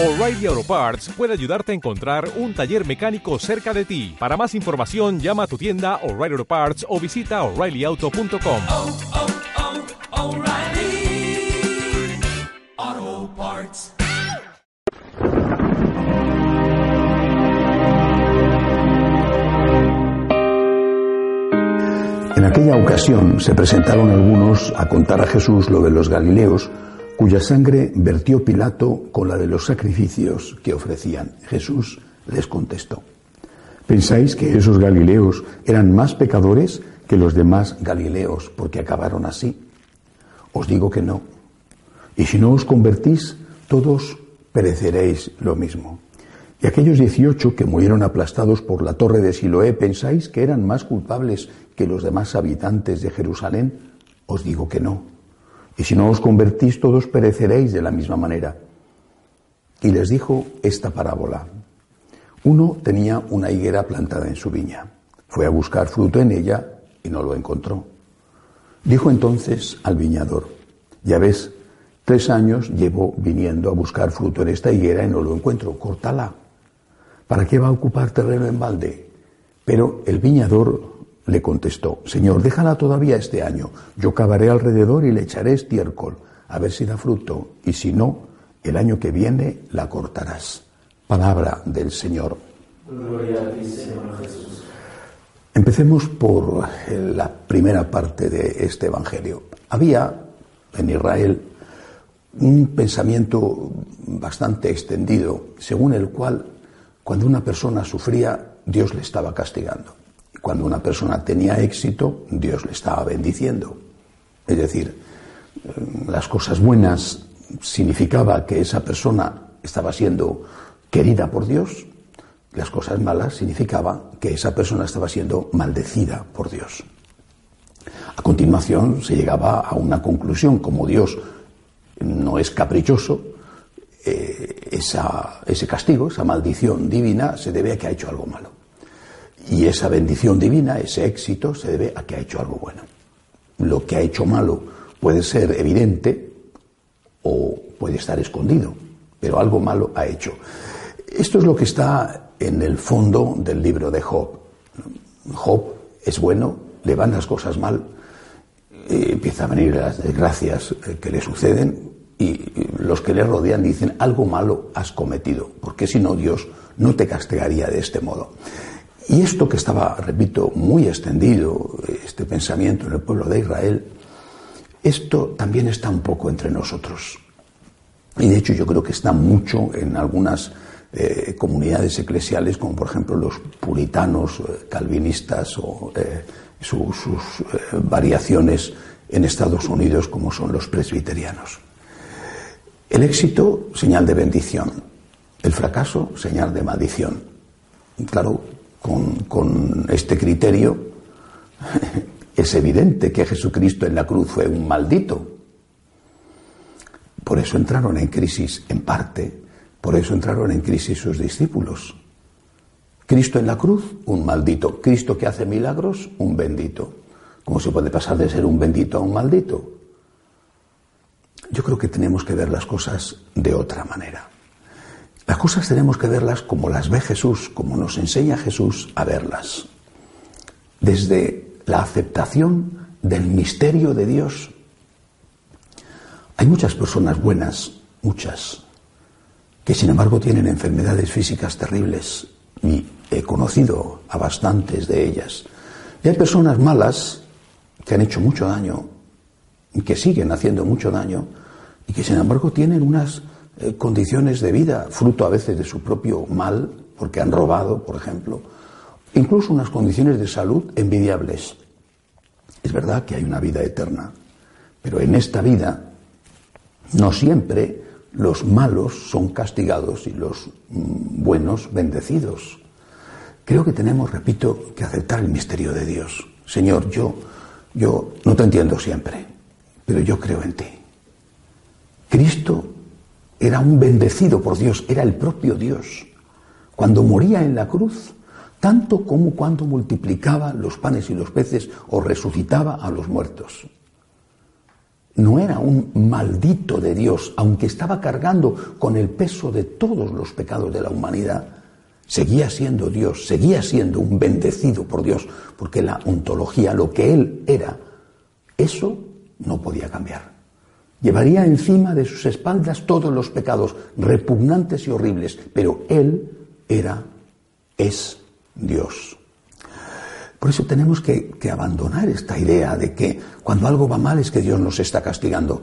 O'Reilly Auto Parts puede ayudarte a encontrar un taller mecánico cerca de ti. Para más información, llama a tu tienda O'Reilly Auto Parts o visita oreillyauto.com. oh, oh, Parts. En aquella ocasión se presentaron algunos a contar a Jesús lo de los Galileos, cuya sangre vertió Pilato con la de los sacrificios que ofrecían. Jesús les contestó, ¿pensáis que esos Galileos eran más pecadores que los demás Galileos porque acabaron así? Os digo que no. Y si no os convertís, todos pereceréis lo mismo. Y aquellos dieciocho que murieron aplastados por la torre de Siloé, ¿pensáis que eran más culpables que los demás habitantes de Jerusalén? Os digo que no. Y si no os convertís, todos pereceréis de la misma manera. Y les dijo esta parábola. Uno tenía una higuera plantada en su viña. Fue a buscar fruto en ella y no lo encontró. Dijo entonces al viñador, ya ves, tres años llevo viniendo a buscar fruto en esta higuera y no lo encuentro, córtala. ¿Para qué va a ocupar terreno en balde? Pero el viñador le contestó, Señor, déjala todavía este año, yo cavaré alrededor y le echaré estiércol, a ver si da fruto, y si no, el año que viene la cortarás. Palabra del Señor. Gloria a ti, Señor Jesús. Empecemos por la primera parte de este Evangelio. Había en Israel un pensamiento bastante extendido, según el cual cuando una persona sufría, Dios le estaba castigando. Cuando una persona tenía éxito, Dios le estaba bendiciendo. Es decir, eh, las cosas buenas significaba que esa persona estaba siendo querida por Dios, las cosas malas significaba que esa persona estaba siendo maldecida por Dios. A continuación se llegaba a una conclusión, como Dios no es caprichoso, eh, ese castigo, esa maldición divina se debe a que ha hecho algo malo. Y esa bendición divina, ese éxito, se debe a que ha hecho algo bueno. Lo que ha hecho malo puede ser evidente o puede estar escondido, pero algo malo ha hecho. Esto es lo que está en el fondo del libro de Job. Job es bueno, le van las cosas mal, eh, empieza a venir las desgracias eh, que le suceden y los que le rodean dicen algo malo has cometido, porque si no Dios no te castigaría de este modo. Y esto que estaba, repito, muy extendido, este pensamiento en el pueblo de Israel, esto también está un poco entre nosotros. Y de hecho yo creo que está mucho en algunas eh, comunidades eclesiales, como por ejemplo los puritanos, eh, calvinistas o eh, su, sus variaciones en Estados Unidos, como son los presbiterianos. El éxito, señal de bendición. El fracaso, señal de maldición. Claro, con, este criterio es evidente que Jesucristo en la cruz fue un maldito. Por eso entraron en crisis, en parte, por eso entraron en crisis sus discípulos. Cristo en la cruz, un maldito. Cristo que hace milagros, un bendito. ¿Cómo se puede pasar de ser un bendito a un maldito? Yo creo que tenemos que ver las cosas de otra manera. Las cosas tenemos que verlas como las ve Jesús, como nos enseña Jesús a verlas. Desde la aceptación del misterio de Dios. Hay muchas personas buenas, muchas, que sin embargo tienen enfermedades físicas terribles y he conocido a bastantes de ellas. Y hay personas malas que han hecho mucho daño y que siguen haciendo mucho daño y que sin embargo tienen unas eh, condiciones de vida, fruto a veces de su propio mal, porque han robado, por ejemplo, incluso unas condiciones de salud envidiables. Es verdad que hay una vida eterna, pero en esta vida no siempre los malos son castigados y los mm, buenos bendecidos. Creo que tenemos, repito, que aceptar el misterio de Dios. Señor, yo, yo no te entiendo siempre, pero yo creo en ti. Cristo era un bendecido por Dios, era el propio Dios. Cuando moría en la cruz, tanto como cuando multiplicaba los panes y los peces o resucitaba a los muertos. no era un maldito de Dios, aunque estaba cargando con el peso de todos los pecados de la humanidad, seguía siendo Dios, seguía siendo un bendecido por Dios, porque la ontología, lo que Él era, eso no podía cambiar. Llevaría encima de sus espaldas todos los pecados repugnantes y horribles, pero Él era, es Dios. Por eso tenemos que, abandonar esta idea de que cuando algo va mal es que Dios nos está castigando.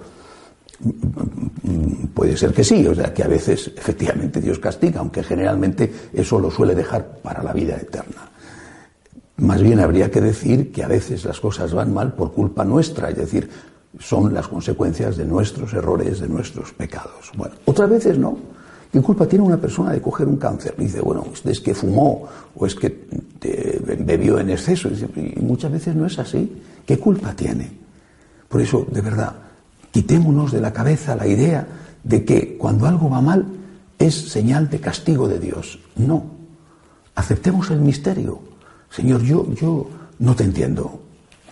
Puede ser que sí, o sea, que a veces efectivamente Dios castiga, aunque generalmente eso lo suele dejar para la vida eterna. Más bien habría que decir que a veces las cosas van mal por culpa nuestra, es decir, son las consecuencias de nuestros errores, de nuestros pecados. Bueno, otras veces no. ¿Qué culpa tiene una persona de coger un cáncer? dice, bueno, es que fumó o es que bebió en exceso. Y muchas veces no es así. ¿Qué culpa tiene? Por eso, de verdad, quitémonos de la cabeza la idea de que cuando algo va mal es señal de castigo de Dios. No. Aceptemos el misterio. Señor, yo, yo no te entiendo.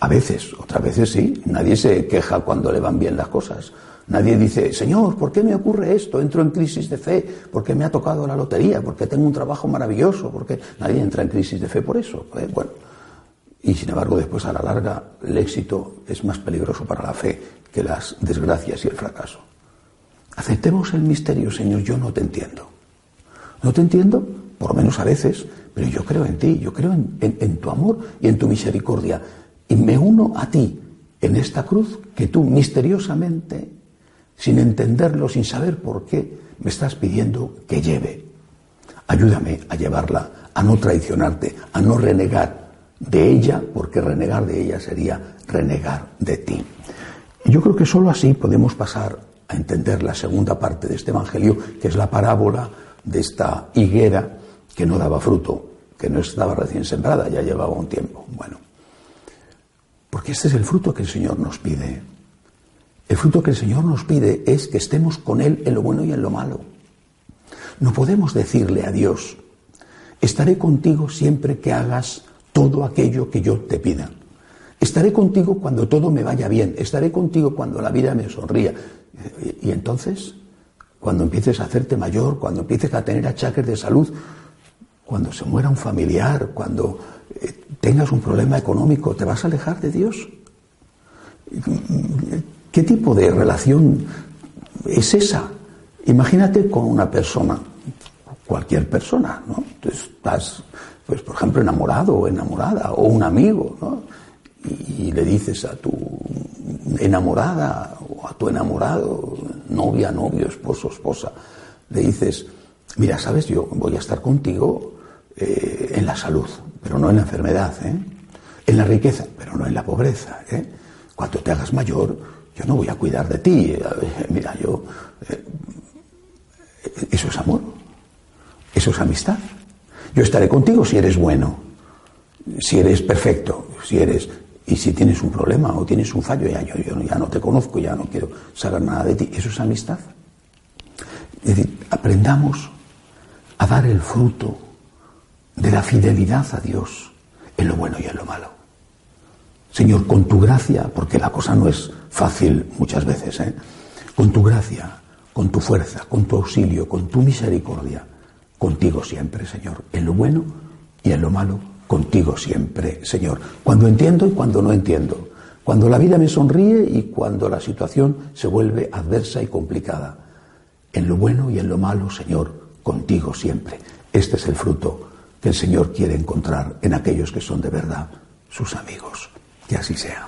A veces, otras veces sí. Nadie se queja cuando le van bien las cosas. Nadie dice, Señor, ¿por qué me ocurre esto? Entro en crisis de fe, porque me ha tocado la lotería, porque tengo un trabajo maravilloso, porque nadie entra en crisis de fe por eso. Eh, bueno, y sin embargo, después a la larga, el éxito es más peligroso para la fe que las desgracias y el fracaso. Aceptemos el misterio, Señor, yo no te entiendo. No te entiendo, por lo menos a veces, pero yo creo en ti, yo creo en tu amor y en tu misericordia. Y me uno a ti en esta cruz que tú misteriosamente sin entenderlo, sin saber por qué, me estás pidiendo que lleve. Ayúdame a llevarla, a no traicionarte, a no renegar de ella, porque renegar de ella sería renegar de ti. Yo creo que sólo así podemos pasar a entender la segunda parte de este Evangelio, que es la parábola de esta higuera que no daba fruto, que no estaba recién sembrada, ya llevaba un tiempo. Bueno, porque este es el fruto que el Señor nos pide. El fruto que el Señor nos pide es que estemos con Él en lo bueno y en lo malo. No podemos decirle a Dios, estaré contigo siempre que hagas todo aquello que yo te pida. Estaré contigo cuando todo me vaya bien, estaré contigo cuando la vida me sonría. Y entonces, cuando empieces a hacerte mayor, cuando empieces a tener achaques de salud, cuando se muera un familiar, cuando eh, tengas un problema económico, ¿te vas a alejar de Dios? ¿Qué tipo de relación es esa? Imagínate con una persona, cualquier persona, ¿no? estás, pues, por ejemplo, enamorado o enamorada, o un amigo, ¿no? Y, le dices a tu enamorada o a tu enamorado, novia, novio, esposo, esposa, le dices, mira, sabes, yo voy a estar contigo eh, en la salud, pero no en la enfermedad, ¿eh? en la riqueza, pero no en la pobreza. ¿eh? Cuando te hagas mayor, yo no voy a cuidar de ti. Mira, yo... Eh, eso es amor. Eso es amistad. Yo estaré contigo si eres bueno, si eres perfecto, si eres... Y si tienes un problema o tienes un fallo, ya, yo, ya no te conozco, ya no quiero saber nada de ti. Eso es amistad. Es decir, aprendamos a dar el fruto de la fidelidad a Dios en lo bueno y en lo malo. Señor, con tu gracia, porque la cosa no es fácil muchas veces, ¿eh? con tu gracia, con tu fuerza, con tu auxilio, con tu misericordia, contigo siempre, Señor, en lo bueno y en lo malo, contigo siempre, Señor, cuando entiendo y cuando no entiendo, cuando la vida me sonríe y cuando la situación se vuelve adversa y complicada, en lo bueno y en lo malo, Señor, contigo siempre. Este es el fruto que el Señor quiere encontrar en aquellos que son de verdad sus amigos. Que así sea.